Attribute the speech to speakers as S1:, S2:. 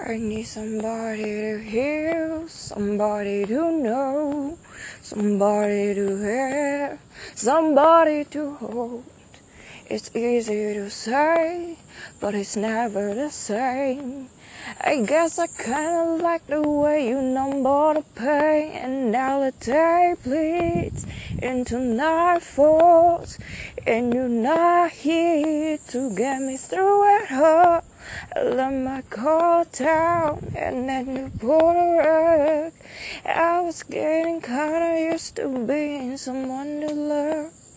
S1: I need somebody to hear, somebody to know, somebody to have, somebody to hold. It's easy to say, but it's never the same. I guess I kinda like the way you number the pain, and now the day bleeds into nightfalls, and you're not here to get me through it. Huh? I my down and then a rug. I was getting kinda used to being someone to love.